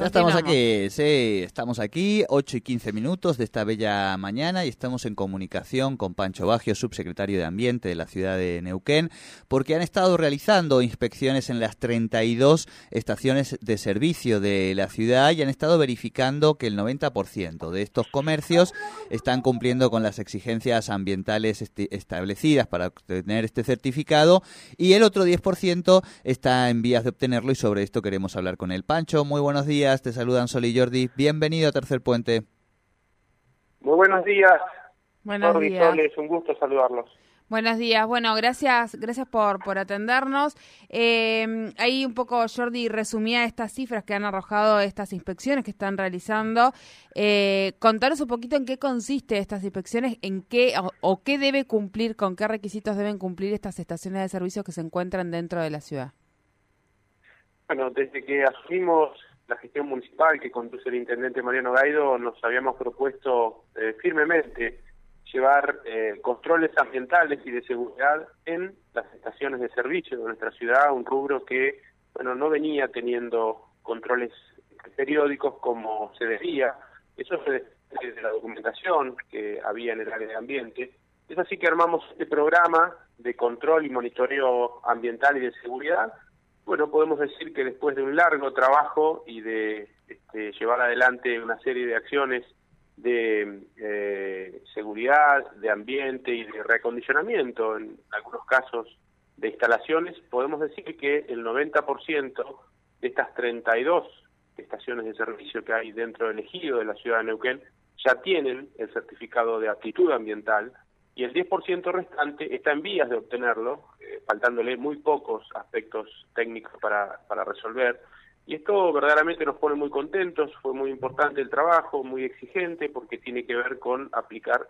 Estamos aquí, sí, estamos aquí, 8 y 15 minutos de esta bella mañana y estamos en comunicación con Pancho Bagio, subsecretario de Ambiente de la ciudad de Neuquén, porque han estado realizando inspecciones en las 32 estaciones de servicio de la ciudad y han estado verificando que el 90% de estos comercios están cumpliendo con las exigencias ambientales establecidas para obtener este certificado y el otro 10% está en vías de obtenerlo y sobre esto queremos hablar con el Pancho. Muy buenos días, te saludan Sol y Jordi. Bienvenido a Tercer Puente. Muy buenos días. Buenos Jordi días. Es un gusto saludarlos. Buenos días. Bueno, gracias, gracias por, por atendernos. Eh, ahí un poco Jordi resumía estas cifras que han arrojado estas inspecciones que están realizando. Eh, contanos un poquito en qué consiste estas inspecciones, en qué o, o qué debe cumplir, con qué requisitos deben cumplir estas estaciones de servicio que se encuentran dentro de la ciudad. Bueno, desde que asumimos la gestión municipal que conduce el intendente Mariano Gaido, nos habíamos propuesto eh, firmemente llevar eh, controles ambientales y de seguridad en las estaciones de servicio de nuestra ciudad, un rubro que bueno no venía teniendo controles periódicos como se debía. Eso se de la documentación que había en el área de ambiente. Es así que armamos este programa de control y monitoreo ambiental y de seguridad. Bueno, podemos decir que después de un largo trabajo y de este, llevar adelante una serie de acciones de eh, seguridad, de ambiente y de reacondicionamiento, en algunos casos de instalaciones, podemos decir que el 90% de estas 32 estaciones de servicio que hay dentro del ejido de la ciudad de Neuquén ya tienen el certificado de aptitud ambiental y el 10% restante está en vías de obtenerlo, faltándole muy pocos aspectos técnicos para, para resolver. Y esto verdaderamente nos pone muy contentos, fue muy importante el trabajo, muy exigente, porque tiene que ver con aplicar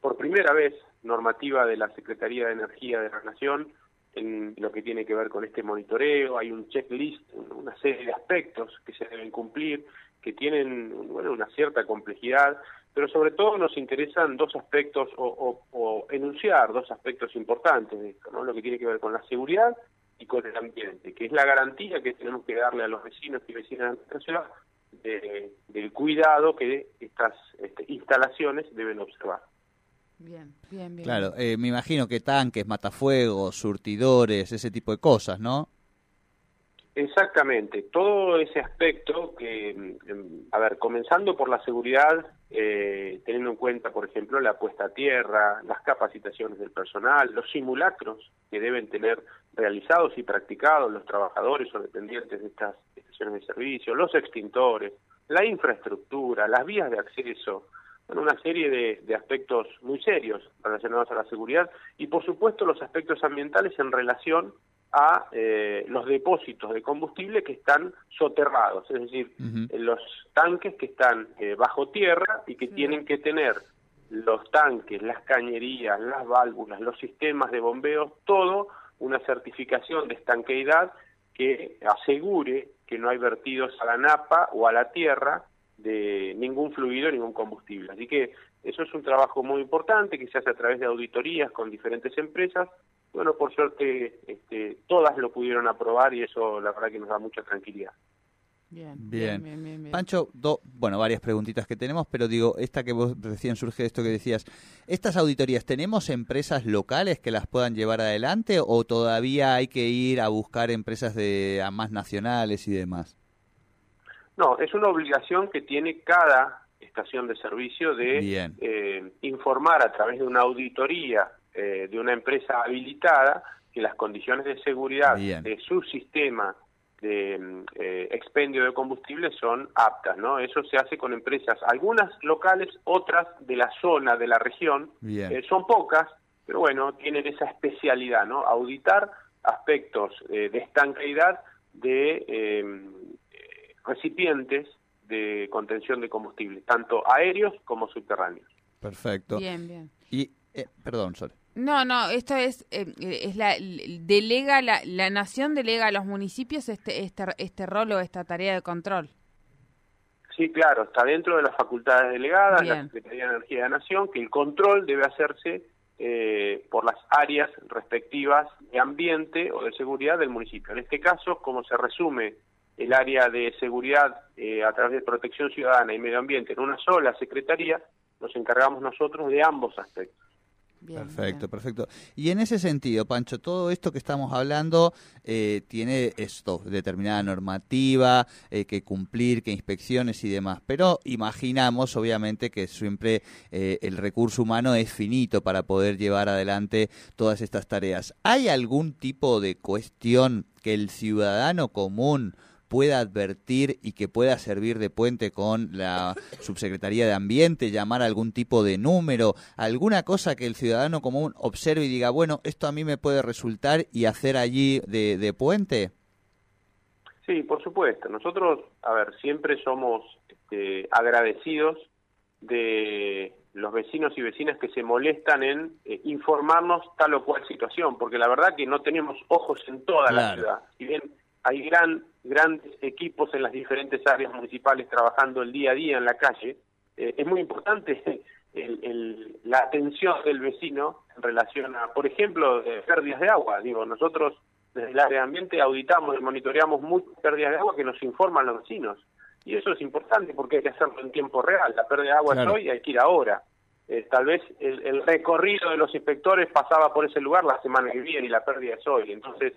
por primera vez normativa de la Secretaría de Energía de la Nación en lo que tiene que ver con este monitoreo, hay un checklist, una serie de aspectos que se deben cumplir, que tienen bueno, una cierta complejidad, pero sobre todo nos interesan dos aspectos o, o, o enunciar dos aspectos importantes de esto, ¿no? lo que tiene que ver con la seguridad y con el ambiente, que es la garantía que tenemos que darle a los vecinos y vecinas de nuestra ciudad de- del cuidado que estas este, instalaciones deben observar. Bien, bien, bien. Claro, eh, me imagino que tanques, matafuegos, surtidores, ese tipo de cosas, ¿no? Exactamente, todo ese aspecto que, mm, a ver, comenzando por la seguridad, eh, teniendo en cuenta, por ejemplo, la puesta a tierra, las capacitaciones del personal, los simulacros que deben tener realizados y practicados los trabajadores o dependientes de estas estaciones de servicio, los extintores, la infraestructura, las vías de acceso, bueno, una serie de aspectos muy serios relacionados a la seguridad y, por supuesto, los aspectos ambientales en relación a eh, los depósitos de combustible que están soterrados, es decir, eh, los tanques que están eh, bajo tierra y que tienen que tener los tanques, las cañerías, las válvulas, los sistemas de bombeo, todo una certificación de estanqueidad que asegure que no hay vertidos a la napa o a la tierra de ningún fluido, ningún combustible. Así que eso es un trabajo muy importante que se hace a través de auditorías con diferentes empresas. Bueno, por suerte este, todas lo pudieron aprobar y eso la verdad que nos da mucha tranquilidad. Bien, Bien. bien, bien, bien. Pancho, do- bueno, varias preguntitas que tenemos, pero digo, esta que vos recién surge de esto que decías, ¿estas auditorías tenemos empresas locales que las puedan llevar adelante o todavía hay que ir a buscar empresas de a más nacionales y demás? No, es una obligación que tiene cada estación de servicio de eh, informar a través de una auditoría eh, de una empresa habilitada que las condiciones de seguridad Bien. de su sistema de mm, eh, expendio de combustible son aptas, ¿no? Eso se hace con empresas, algunas locales, otras de la zona, de la región. Eh, son pocas, pero bueno, tienen esa especialidad, ¿no? Auditar aspectos eh, de estanqueidad de recipientes de contención de combustible, tanto aéreos como subterráneos. Perfecto. Bien, bien. Y, eh, perdón, Sol. No, no, esto es, eh, es la, delega, la, la nación delega a los municipios este, este, este rol o esta tarea de control. Sí, claro, está dentro de las facultades delegadas, la Bien. Secretaría de Energía de la Nación, que el control debe hacerse eh, por las áreas respectivas de ambiente o de seguridad del municipio. En este caso, como se resume el área de seguridad eh, a través de protección ciudadana y medio ambiente en una sola secretaría, nos encargamos nosotros de ambos aspectos perfecto, perfecto. Y en ese sentido, Pancho, todo esto que estamos hablando eh, tiene esto, determinada normativa, eh, que cumplir, que inspecciones y demás. Pero imaginamos, obviamente, que siempre eh, el recurso humano es finito para poder llevar adelante todas estas tareas. ¿Hay algún tipo de cuestión que el ciudadano común pueda advertir y que pueda servir de puente con la Subsecretaría de Ambiente, llamar algún tipo de número, alguna cosa que el ciudadano común observe y diga, bueno, esto a mí me puede resultar y hacer allí de, puente? Sí, por supuesto. Nosotros, a ver, siempre somos este, agradecidos de los vecinos y vecinas que se molestan en eh, informarnos tal o cual situación, porque la verdad que no tenemos ojos en toda la ciudad. Si bien hay gran, grandes equipos en las diferentes áreas municipales trabajando el día a día en la calle. Eh, es muy importante la atención del vecino en relación a, por ejemplo, pérdidas de agua. Digo, nosotros desde el área de ambiente auditamos y monitoreamos muchas pérdidas de agua que nos informan los vecinos. Y eso es importante porque hay que hacerlo en tiempo real. La pérdida de agua es hoy y hay que ir ahora. Eh, tal vez el, el, recorrido de los inspectores pasaba por ese lugar la semana que viene y la pérdida es hoy. Entonces,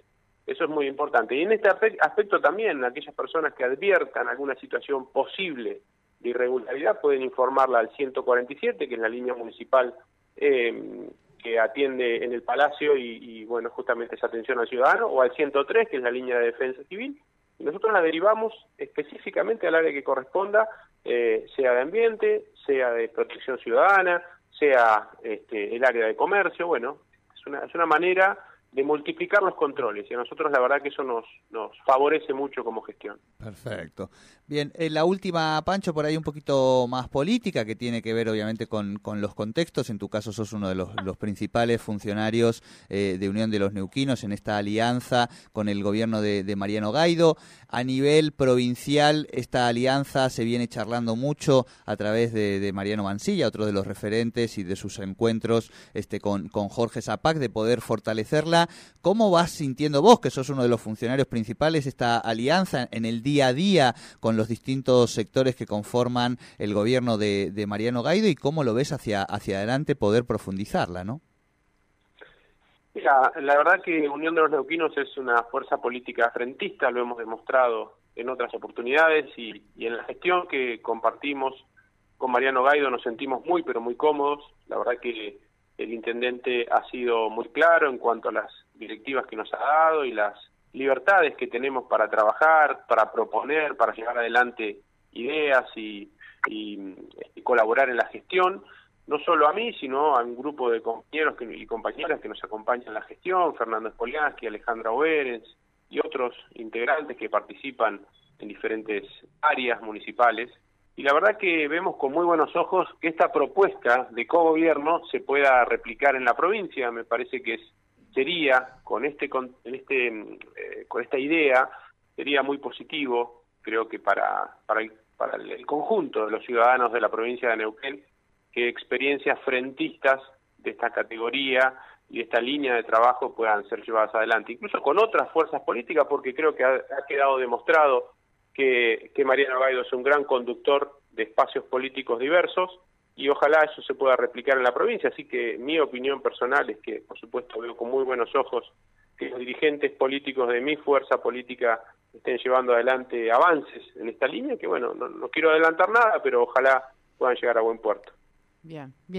eso es muy importante. Y en este aspecto también, aquellas personas que adviertan alguna situación posible de irregularidad pueden informarla al 147, que es la línea municipal eh, que atiende en el Palacio y, bueno, justamente esa atención al ciudadano, o al 103, que es la línea de defensa civil. Nosotros la derivamos específicamente al área que corresponda, eh, sea de ambiente, sea de protección ciudadana, sea este, el área de comercio. Bueno, es una, es una manera de multiplicar los controles y a nosotros la verdad que eso nos, nos favorece mucho como gestión. Perfecto. Bien, en la última, Pancho, por ahí un poquito más política, que tiene que ver obviamente con, con los contextos. En tu caso sos uno de los, principales funcionarios eh, de Unión de los Neuquinos en esta alianza con el gobierno de, Mariano Gaido. A nivel provincial, esta alianza se viene charlando mucho a través de, de Mariano Mancilla, otro de los referentes y de sus encuentros este, con, con Jorge Zapac, de poder fortalecerla ¿Cómo vas sintiendo vos, que sos uno de los funcionarios principales, esta alianza en el día a día con los distintos sectores que conforman el gobierno de, Mariano Gaido y cómo lo ves hacia, hacia adelante poder profundizarla, no? Mira, la verdad que Unión de los Neuquinos es una fuerza política frentista, lo hemos demostrado en otras oportunidades y, y en la gestión que compartimos con Mariano Gaido nos sentimos muy, pero muy cómodos. La verdad que el intendente ha sido muy claro en cuanto a las directivas que nos ha dado y las libertades que tenemos para trabajar, para proponer, para llevar adelante ideas y, colaborar en la gestión, no solo a mí, sino a un grupo de compañeros y compañeras que nos acompañan en la gestión, Fernando Spoliansky, Alejandra Oberens y otros integrantes que participan en diferentes áreas municipales y la verdad que vemos con muy buenos ojos que esta propuesta de co-gobierno se pueda replicar en la provincia. Me parece que sería, con, este, con, este, eh, con esta idea, sería muy positivo, creo que para, para, el, para el conjunto de los ciudadanos de la provincia de Neuquén, que experiencias frentistas de esta categoría y de esta línea de trabajo puedan ser llevadas adelante, incluso con otras fuerzas políticas, porque creo que ha quedado demostrado que, Mariano Gaido es un gran conductor de espacios políticos diversos y ojalá eso se pueda replicar en la provincia. Así que mi opinión personal es que, por supuesto, veo con muy buenos ojos que los dirigentes políticos de mi fuerza política estén llevando adelante avances en esta línea, que bueno, no, no quiero adelantar nada, pero ojalá puedan llegar a buen puerto. Bien, bien.